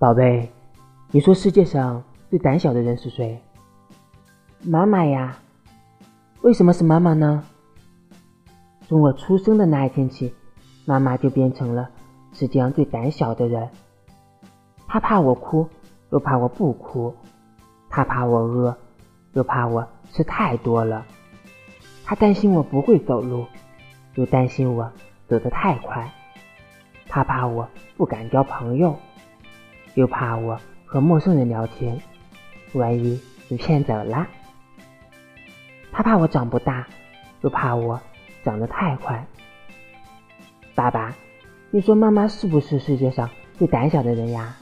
宝贝，你说世界上最胆小的人是谁？妈妈呀。为什么是妈妈呢？从我出生的那一天起，妈妈就变成了世界上最胆小的人。她怕我哭，又怕我不哭；她怕我饿，又怕我吃太多了；她担心我不会走路，又担心我走得太快；她怕我不敢交朋友，又怕我和陌生人聊天，万一被骗走了。他怕我长不大，又怕我长得太快。爸爸，你说妈妈是不是世界上最胆小的人呀？